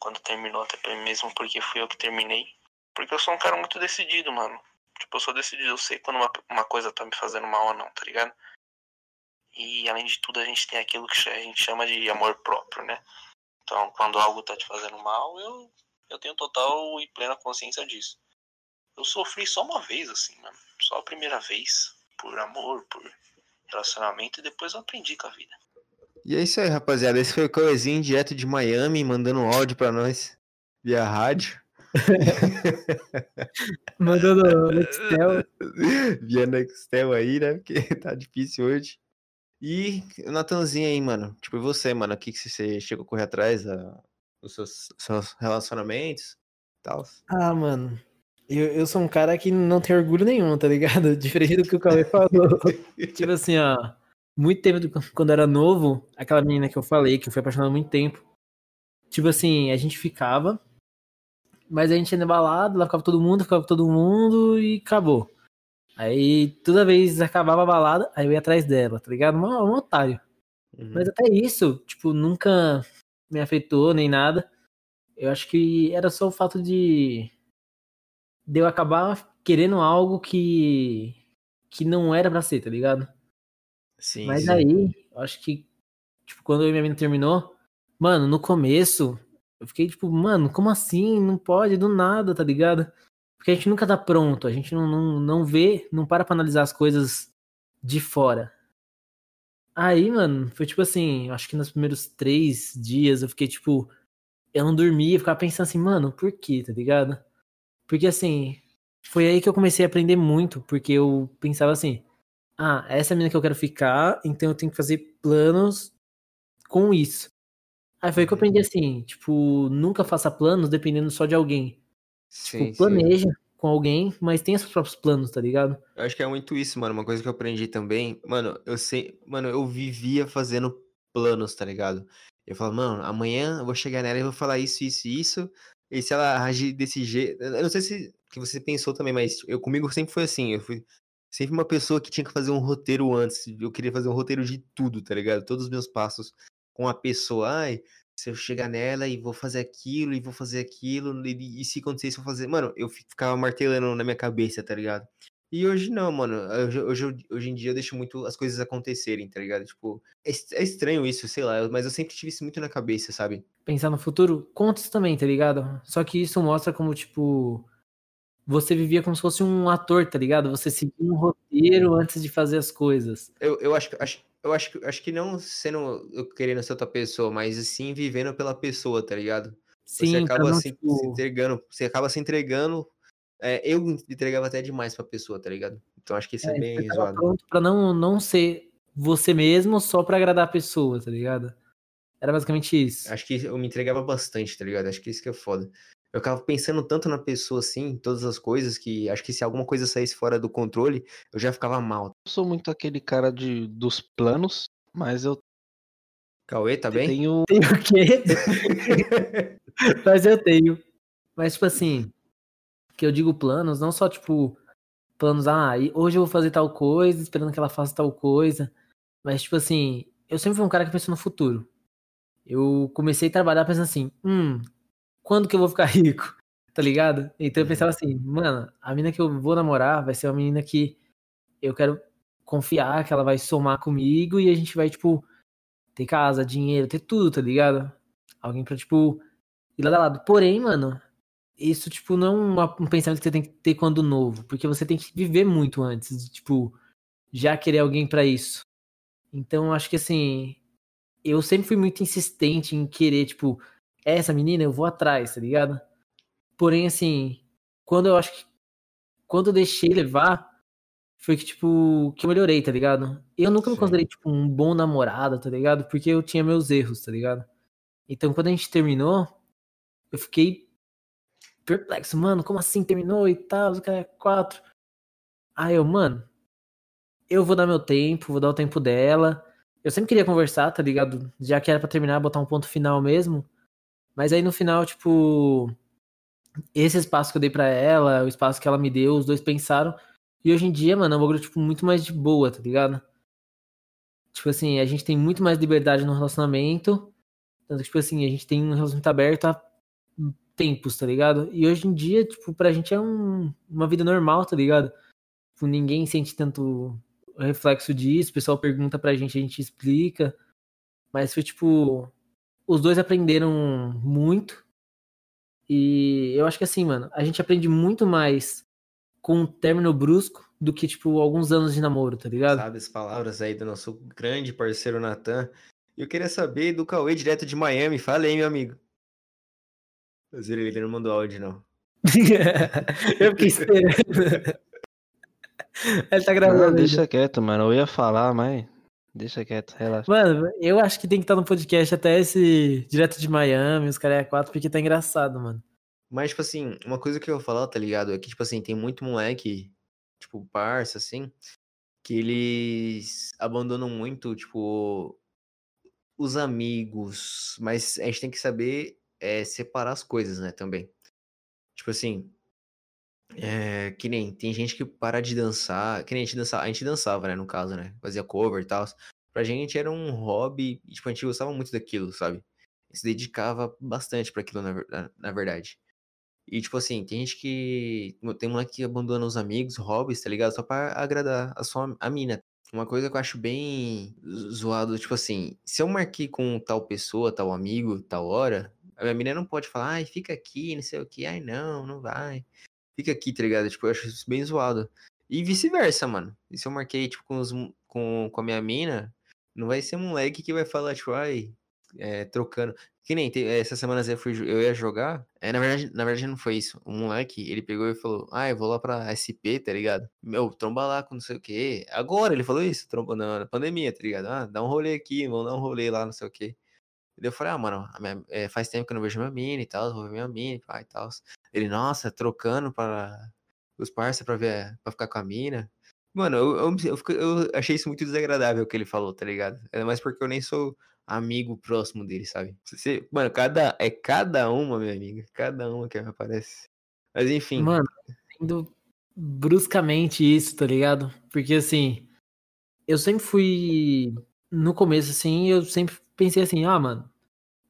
quando terminou, até mesmo porque fui eu que terminei. Porque eu sou um cara muito decidido, mano. Tipo, eu sou decidido, eu sei quando uma, uma coisa tá me fazendo mal ou não, tá ligado? E além de tudo, a gente tem aquilo que a gente chama de amor próprio, né? Então, quando algo tá te fazendo mal, eu, eu tenho total e plena consciência disso. Eu sofri só uma vez, assim, mano. Só a primeira vez. Por amor, por relacionamento, e depois eu aprendi com a vida. E é isso aí, rapaziada. Esse foi o Cauêzinho direto de Miami, mandando um áudio pra nós via rádio. Mandando Nextel. via Nextel aí, né? Porque tá difícil hoje. E o Natanzinho aí, mano. Tipo, e você, mano? O que, que você chegou a correr atrás da, dos seus, seus relacionamentos e tal? Ah, mano. Eu, eu sou um cara que não tem orgulho nenhum, tá ligado? Diferente do que o Cauê falou. tipo assim, ó muito tempo, quando era novo, aquela menina que eu falei, que eu fui apaixonado há muito tempo. Tipo assim, a gente ficava, mas a gente ia na balada, lá ficava todo mundo, ficava todo mundo e acabou. Aí toda vez acabava a balada, aí eu ia atrás dela, tá ligado? Um, um otário. Uhum. Mas até isso, tipo, nunca me afetou nem nada. Eu acho que era só o fato de, de eu acabar querendo algo que, que não era pra ser, tá ligado? Sim, Mas sim. aí, acho que, tipo, quando eu e minha mina terminou, mano, no começo, eu fiquei tipo, mano, como assim? Não pode, do nada, tá ligado? Porque a gente nunca tá pronto, a gente não, não, não vê, não para pra analisar as coisas de fora. Aí, mano, foi tipo assim, acho que nos primeiros três dias eu fiquei tipo. Eu não dormia, ficava pensando assim, mano, por quê, tá ligado? Porque assim, foi aí que eu comecei a aprender muito, porque eu pensava assim, ah, essa é a mina que eu quero ficar, então eu tenho que fazer planos com isso. Aí foi que eu aprendi assim, tipo, nunca faça planos dependendo só de alguém. Sim, tipo, planeja com alguém, mas tem seus próprios planos, tá ligado? Eu acho que é muito isso, mano. Uma coisa que eu aprendi também, mano, eu sei, mano, eu vivia fazendo planos, tá ligado? Eu falava, mano, amanhã eu vou chegar nela e vou falar isso, isso e isso. E se ela agir desse jeito. Eu não sei se que você pensou também, mas eu comigo sempre foi assim. Eu fui sempre uma pessoa que tinha que fazer um roteiro antes. Eu queria fazer um roteiro de tudo, tá ligado? Todos os meus passos com a pessoa. Ai, se eu chegar nela e vou fazer aquilo e vou fazer aquilo. E, e se acontecer isso, eu vou fazer. Mano, eu ficava martelando na minha cabeça, tá ligado? E hoje não, mano. Hoje, hoje, hoje em dia eu deixo muito as coisas acontecerem, tá ligado? Tipo, é, é estranho isso, sei lá, mas eu sempre tive isso muito na cabeça, sabe? Pensar no futuro, contos também, tá ligado? Só que isso mostra como, tipo, você vivia como se fosse um ator, tá ligado? Você seguia um roteiro antes de fazer as coisas. Eu, eu acho, acho, eu acho, acho que não sendo eu querendo ser outra pessoa, mas sim vivendo pela pessoa, tá ligado? Sim, você acaba se, tipo... se entregando, você acaba se entregando é, eu entregava até demais pra pessoa, tá ligado? Então acho que isso é, é bem zoado. pronto pra não, não ser você mesmo só pra agradar a pessoa, tá ligado? Era basicamente isso. Acho que eu me entregava bastante, tá ligado? Acho que isso que é foda. Eu ficava pensando tanto na pessoa, assim, todas as coisas, que acho que se alguma coisa saísse fora do controle, eu já ficava mal. Eu sou muito aquele cara de, dos planos, mas eu. Cauê, tá bem? Tenho. Tem o quê? mas eu tenho. Mas, tipo assim, que eu digo planos, não só tipo planos, ah, hoje eu vou fazer tal coisa, esperando que ela faça tal coisa, mas tipo assim, eu sempre fui um cara que pensa no futuro. Eu comecei a trabalhar pensando assim, hum, quando que eu vou ficar rico? Tá ligado? Então eu pensava assim, mano, a menina que eu vou namorar vai ser uma menina que eu quero confiar que ela vai somar comigo e a gente vai, tipo, ter casa, dinheiro, ter tudo, tá ligado? Alguém pra, tipo, ir lá da lado. Porém, mano, isso, tipo, não é um pensamento que você tem que ter quando novo, porque você tem que viver muito antes de, tipo, já querer alguém para isso. Então, acho que, assim, eu sempre fui muito insistente em querer, tipo, essa menina eu vou atrás, tá ligado? Porém, assim, quando eu acho que. Quando eu deixei levar, foi que, tipo, que eu melhorei, tá ligado? Eu nunca Sim. me considerei, tipo, um bom namorado, tá ligado? Porque eu tinha meus erros, tá ligado? Então, quando a gente terminou, eu fiquei perplexo, mano, como assim terminou e tal, o cara é quatro. Aí eu, mano, eu vou dar meu tempo, vou dar o tempo dela. Eu sempre queria conversar, tá ligado? Já que era pra terminar, botar um ponto final mesmo. Mas aí no final, tipo, esse espaço que eu dei pra ela, o espaço que ela me deu, os dois pensaram. E hoje em dia, mano, é um bagulho, tipo, muito mais de boa, tá ligado? Tipo assim, a gente tem muito mais liberdade no relacionamento. Tanto que, tipo assim, a gente tem um relacionamento aberto há tempos, tá ligado? E hoje em dia, tipo, pra gente é um, uma vida normal, tá ligado? Tipo, ninguém sente tanto reflexo disso, o pessoal pergunta pra gente, a gente explica. Mas foi tipo. Os dois aprenderam muito. E eu acho que assim, mano, a gente aprende muito mais com um término brusco do que, tipo, alguns anos de namoro, tá ligado? Sabe as palavras aí do nosso grande parceiro Natan. Eu queria saber do Cauê direto de Miami. Fala aí, meu amigo. Mas ele não mandou áudio, não. eu fiquei esperando. ele tá gravando. Não, deixa quieto, mano. Eu ia falar, mas. Deixa quieto, relaxa. Mano, eu acho que tem que estar no podcast até esse direto de Miami, os caras é quatro, porque tá engraçado, mano. Mas, tipo assim, uma coisa que eu vou falar, tá ligado? É que, tipo assim, tem muito moleque, tipo, parça, assim, que eles abandonam muito, tipo, os amigos. Mas a gente tem que saber é separar as coisas, né, também. Tipo assim, é, que nem tem gente que para de dançar, que nem a gente dançava, a gente dançava, né, no caso, né, fazia cover e tal. Pra gente era um hobby, tipo, a gente gostava muito daquilo, sabe? Se dedicava bastante para aquilo, na, na, verdade. E, tipo assim, tem gente que. Tem moleque que abandona os amigos, hobbies, tá ligado? Só pra agradar a sua a mina. Uma coisa que eu acho bem zoado, tipo assim, se eu marquei com tal pessoa, tal amigo, tal hora, a minha menina não pode falar, ai, fica aqui, não sei o que, ai, não, não vai. Fica aqui, tá ligado? Tipo, eu acho isso bem zoado. E vice-versa, mano. E se eu marquei, tipo, com, os, com, com a minha mina, Não vai ser moleque que vai falar, tipo, ai, é, trocando. Que nem tem, essa semana eu, fui, eu ia jogar. É, na, verdade, na verdade, não foi isso. O moleque, ele pegou e falou: Ah, eu vou lá pra SP, tá ligado? Meu, tromba lá com não sei o quê. Agora ele falou isso, tromba na, pandemia, tá ligado? Ah, dá um rolê aqui, vamos dar um rolê lá, não sei o quê. E eu falei, ah, mano, minha, é, faz tempo que eu não vejo minha mina e tal, vou ver minha mina e tal. Ele, nossa, trocando para os parceiros pra, ver, pra ficar com a mina. Mano, eu, eu, eu, achei isso muito desagradável o que ele falou, tá ligado? É mais porque eu nem sou amigo próximo dele, sabe? Você, mano, cada, é cada uma, minha amiga. Cada uma que aparece. Mas enfim. Mano, indo bruscamente isso, tá ligado? Porque assim, eu sempre fui. No começo, assim, eu sempre pensei assim, ah, mano,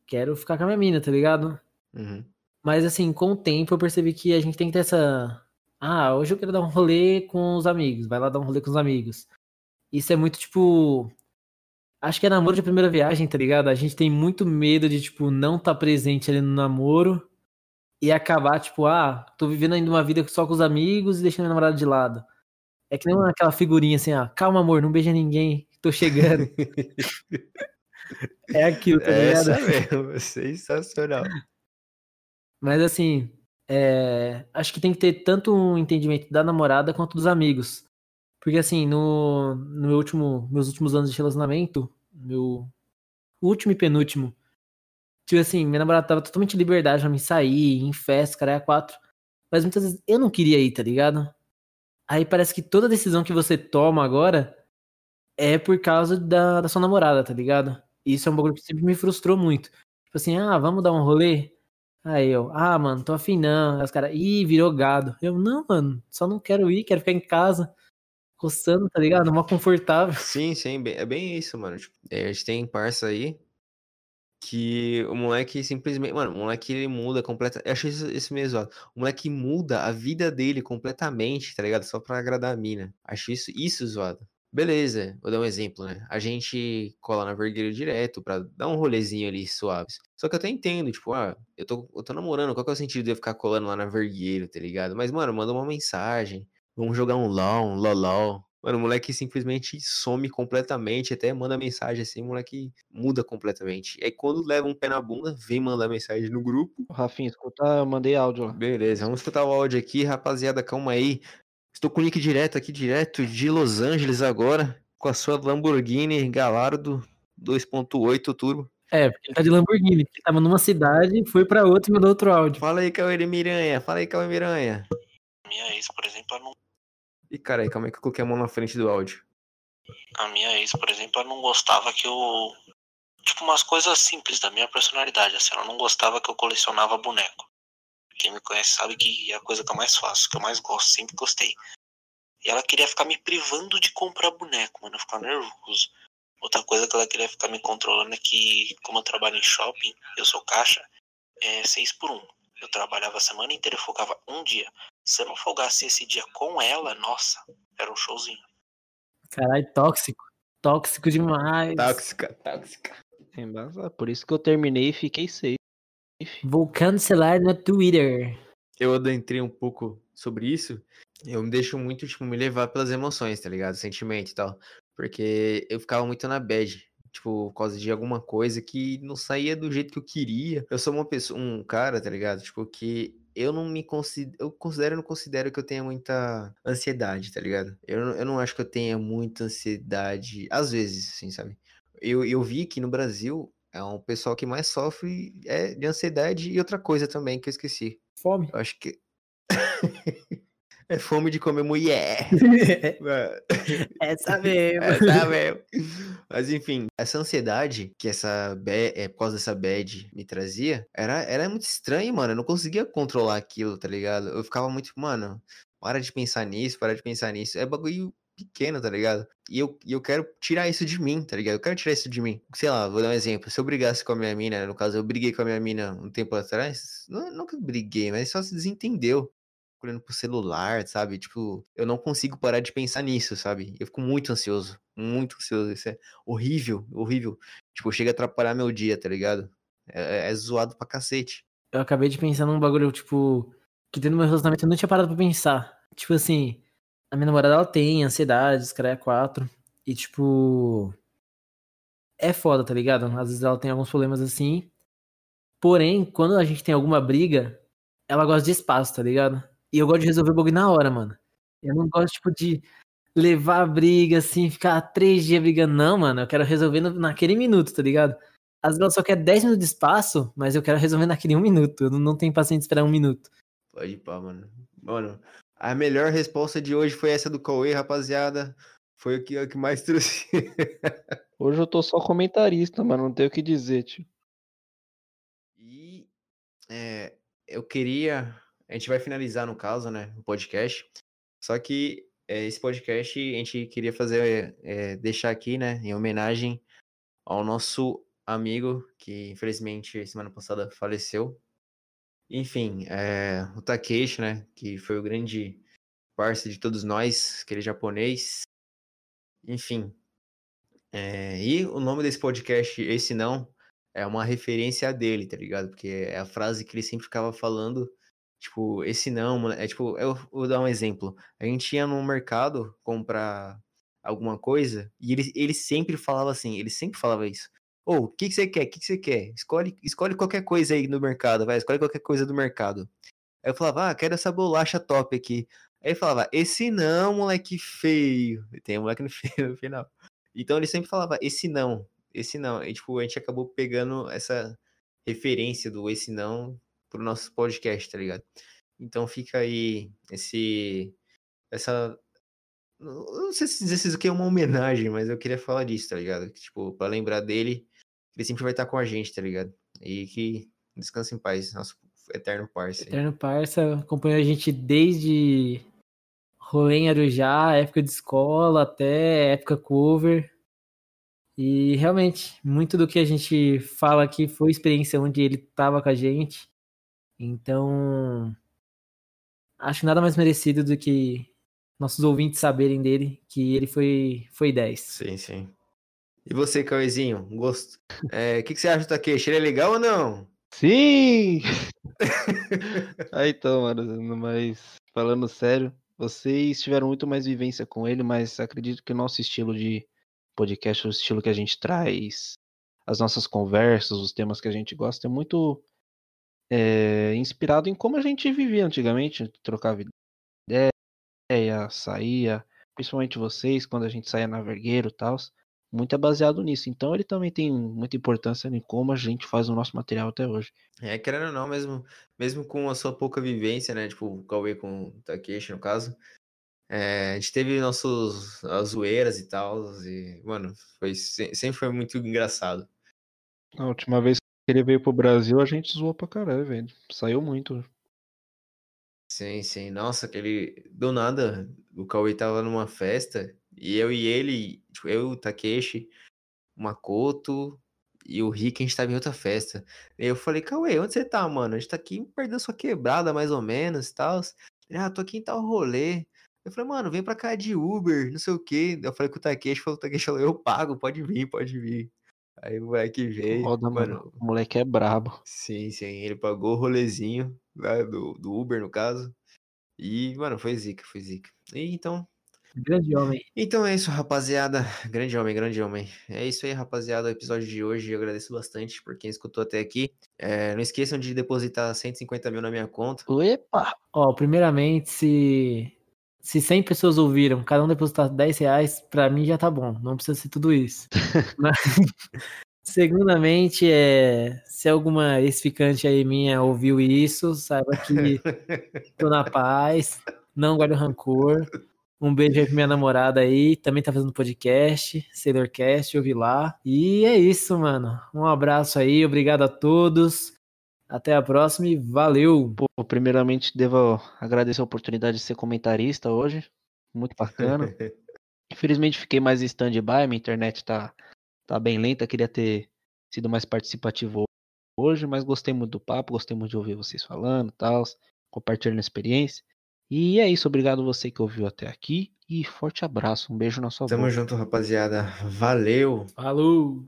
quero ficar com a minha mina, tá ligado? Uhum. Mas assim, com o tempo eu percebi que a gente tem que ter essa ah, hoje eu quero dar um rolê com os amigos. Vai lá dar um rolê com os amigos. Isso é muito, tipo. Acho que é namoro de primeira viagem, tá ligado? A gente tem muito medo de, tipo, não estar tá presente ali no namoro e acabar, tipo, ah, tô vivendo ainda uma vida só com os amigos e deixando a namorada de lado. É que nem aquela figurinha assim, ah, calma, amor, não beija ninguém, tô chegando. é aquilo, tá ligado? Essa mesmo, sensacional. Mas assim, é, acho que tem que ter tanto um entendimento da namorada quanto dos amigos. Porque assim, no, no meu último, meus últimos anos de relacionamento, meu último e penúltimo, tipo assim, minha namorada tava totalmente liberdade pra me sair, em festa, cara, é quatro. Mas muitas vezes eu não queria ir, tá ligado? Aí parece que toda decisão que você toma agora é por causa da, da sua namorada, tá ligado? Isso é um bagulho que sempre me frustrou muito. Tipo assim, ah, vamos dar um rolê? Aí eu, ah, mano, tô afim não. Aí os caras, ih, virou gado. Eu, não, mano, só não quero ir, quero ficar em casa, coçando, tá ligado? Mó confortável. Sim, sim, é bem isso, mano. Tipo, é, a gente tem parça aí que o moleque simplesmente. Mano, o moleque ele muda completamente. Eu achei isso, isso meio zoado. O moleque muda a vida dele completamente, tá ligado? Só pra agradar a mina. Acho isso, isso zoado. Beleza, vou dar um exemplo, né? A gente cola na vergueira direto pra dar um rolezinho ali suaves. Só que eu até entendo, tipo, ah, eu tô, eu tô namorando, qual que é o sentido de eu ficar colando lá na vergueira, tá ligado? Mas, mano, manda uma mensagem, vamos jogar um LOL, um LOLOL. Mano, o moleque simplesmente some completamente, até manda mensagem assim, o moleque muda completamente. Aí quando leva um pé na bunda, vem mandar mensagem no grupo. Rafinha, escuta, eu mandei áudio lá. Beleza, vamos escutar o áudio aqui, rapaziada, calma aí. Estou com o link direto aqui, direto de Los Angeles agora, com a sua Lamborghini Galardo 2.8 Turbo. É, porque ele tá de Lamborghini, ele tava numa cidade, foi pra outra e mandou outro áudio. Fala aí, Cauê Miranha, fala aí, Cauê Miranha. Minha ex, por exemplo, ela não... Ih, caralho, calma aí que eu coloquei a mão na frente do áudio. A minha ex, por exemplo, ela não gostava que eu... Tipo, umas coisas simples da minha personalidade, assim, ela não gostava que eu colecionava boneco. Quem me conhece sabe que é a coisa que eu mais faço, que eu mais gosto, sempre gostei. E ela queria ficar me privando de comprar boneco, mano. Eu ficava nervoso. Outra coisa que ela queria ficar me controlando é que, como eu trabalho em shopping, eu sou caixa, é seis por um. Eu trabalhava a semana inteira e folgava um dia. Se eu não folgasse esse dia com ela, nossa, era um showzinho. Caralho, tóxico. Tóxico demais. Tóxica, tóxica. Por isso que eu terminei e fiquei safe. Vou cancelar no Twitter. Eu adentrei um pouco sobre isso. Eu me deixo muito, tipo, me levar pelas emoções, tá ligado? Sentimento e tal. Porque eu ficava muito na bad. Tipo, por causa de alguma coisa que não saía do jeito que eu queria. Eu sou uma pessoa, um cara, tá ligado? Tipo, que eu não me considero. Eu considero, não considero que eu tenha muita ansiedade, tá ligado? Eu, eu não acho que eu tenha muita ansiedade. Às vezes, assim, sabe? Eu, eu vi que no Brasil é um pessoal que mais sofre é, de ansiedade e outra coisa também que eu esqueci. Fome. Eu acho que. é fome de comer mulher. essa mesmo. Essa mesmo. Mas enfim, essa ansiedade que essa bad, é, por causa dessa bad me trazia, era, era muito estranho, mano. Eu não conseguia controlar aquilo, tá ligado? Eu ficava muito, mano, para de pensar nisso, para de pensar nisso. É bagulho pequeno, tá ligado? E eu, eu quero tirar isso de mim, tá ligado? Eu quero tirar isso de mim. Sei lá, vou dar um exemplo. Se eu brigasse com a minha mina, no caso, eu briguei com a minha mina um tempo atrás, não, briguei, mas só se desentendeu. Olhando pro celular, sabe? Tipo, eu não consigo parar de pensar nisso, sabe? Eu fico muito ansioso, muito ansioso. Isso é horrível, horrível. Tipo, chega a atrapalhar meu dia, tá ligado? É, é, é zoado pra cacete. Eu acabei de pensar num bagulho, tipo, que dentro do meu relacionamento eu não tinha parado pra pensar. Tipo assim, a minha namorada, ela tem ansiedade, cara, é quatro. E, tipo. é foda, tá ligado? Às vezes ela tem alguns problemas assim. Porém, quando a gente tem alguma briga, ela gosta de espaço, tá ligado? E eu gosto de resolver o bagulho na hora, mano. Eu não gosto, tipo, de levar a briga, assim, ficar três dias brigando. Não, mano, eu quero resolver naquele minuto, tá ligado? Às vezes ela só quer 10 minutos de espaço, mas eu quero resolver naquele um minuto. Eu não- não tenho paciência de esperar um minuto. Pode ir pá, mano. Mano, a melhor resposta de hoje foi essa do Cauê, rapaziada. Foi o que, o que mais trouxe. Hoje eu tô só comentarista, mano. Não tenho o que dizer, tio. E é, eu queria. A gente vai finalizar, no caso, né? O podcast. Só que é, esse podcast a gente queria fazer. é, deixar aqui, né? Em homenagem ao nosso amigo que infelizmente semana passada faleceu. Enfim, é, o Takeshi, né? Que foi o grande parceiro de todos nós, aquele japonês. Enfim. é, e o nome desse podcast, esse não, é uma referência a dele, tá ligado? Porque é a frase que ele sempre ficava falando, tipo, esse não, é tipo, eu vou dar um exemplo. A gente ia no mercado comprar alguma coisa e ele, ele sempre falava assim, ele sempre falava isso. Ô, o que você quer? O que você quer? Escolhe, escolhe qualquer coisa aí no mercado, vai, escolhe qualquer coisa do mercado. Aí eu falava, ah, quero essa bolacha top aqui. Aí ele falava, esse não, moleque feio. E Tem um moleque no feio no final. Então ele sempre falava, esse não, esse não. E, tipo, a gente acabou pegando essa referência do esse não pro nosso podcast, tá ligado? Então fica aí esse. Essa. Não sei se dizer isso aqui é uma homenagem, mas eu queria falar disso, tá ligado? Tipo, pra lembrar dele, ele sempre vai estar com a gente, tá ligado? E que descanse em paz, nosso eterno parceiro. Eterno Parça acompanhou a gente desde rolê em Arujá, época de escola, até época cover. E realmente, muito do que a gente fala aqui foi experiência onde ele tava com a gente. Então, acho nada mais merecido do que nossos ouvintes saberem dele que ele foi, foi 10. Sim, sim. E você, Cauêzinho? Gosto. É, O que, que você acha do Takeshi? Ele é legal ou não? Sim! Aí então, mano, mas falando sério, vocês tiveram muito mais vivência com ele, mas acredito que o nosso estilo de podcast, o estilo que a gente traz, as nossas conversas, os temas que a gente gosta, é muito é, inspirado em como a gente vivia antigamente, trocava ideia, saía, principalmente vocês, quando a gente saía na vergueiro e tal, muito é baseado nisso. Então ele também tem muita importância em como a gente faz o nosso material até hoje. É, querendo ou não, mesmo, mesmo com a sua pouca vivência, né? Tipo, o Cauê com o Takeshi, no caso. é, a gente teve nossos as zoeiras e tal. E, mano, foi, se- sempre foi muito engraçado. A última vez que ele veio pro Brasil, a gente zoou pra caralho, velho. Saiu muito. Sim, sim. Nossa, aquele. Do nada, o Cauê tava numa festa. E eu e ele, tipo, eu, o Takeshi, o Makoto e o Rick, a gente tava em outra festa. E eu falei, Cauê, onde você tá, mano? A gente tá aqui perto da sua quebrada, mais ou menos, e tal. Ele, ah, tô aqui em tal rolê. Eu falei, mano, vem pra cá de Uber, não sei o quê. Eu falei com o Takeshi, falou, o Takeshi falou, eu pago, pode vir, pode vir. Aí o moleque veio, mano, O moleque é brabo. sim, sim, ele pagou o rolezinho, né, do, do Uber, no caso. E, mano, foi zica, foi zica. E então, Grande homem. então é isso, rapaziada. Grande homem, grande homem. É isso aí, rapaziada. O episódio de hoje eu agradeço bastante por quem escutou até aqui. É, não esqueçam de depositar 150 mil na minha conta. Epa! Ó, primeiramente, se, se 100 pessoas ouviram, cada um depositar 10 reais, pra mim já tá bom. Não precisa ser tudo isso. Mas, segundamente, é, se alguma ex-ficante aí minha ouviu isso, saiba que tô na paz, não guardo rancor. Um beijo aí pra minha namorada aí, também tá fazendo podcast, Sailorcast, ouvi lá. E é isso, mano. Um abraço aí, obrigado a todos. Até a próxima e valeu! Pô, primeiramente devo agradecer a oportunidade de ser comentarista hoje. Muito bacana. Infelizmente fiquei mais em stand-by, minha internet tá, tá bem lenta, queria ter sido mais participativo hoje, mas gostei muito do papo, gostei muito de ouvir vocês falando e tal, compartilhando a experiência. E é isso, obrigado você que ouviu até aqui e forte abraço, um beijo na sua Tamo boca. junto, rapaziada. Valeu! Falou!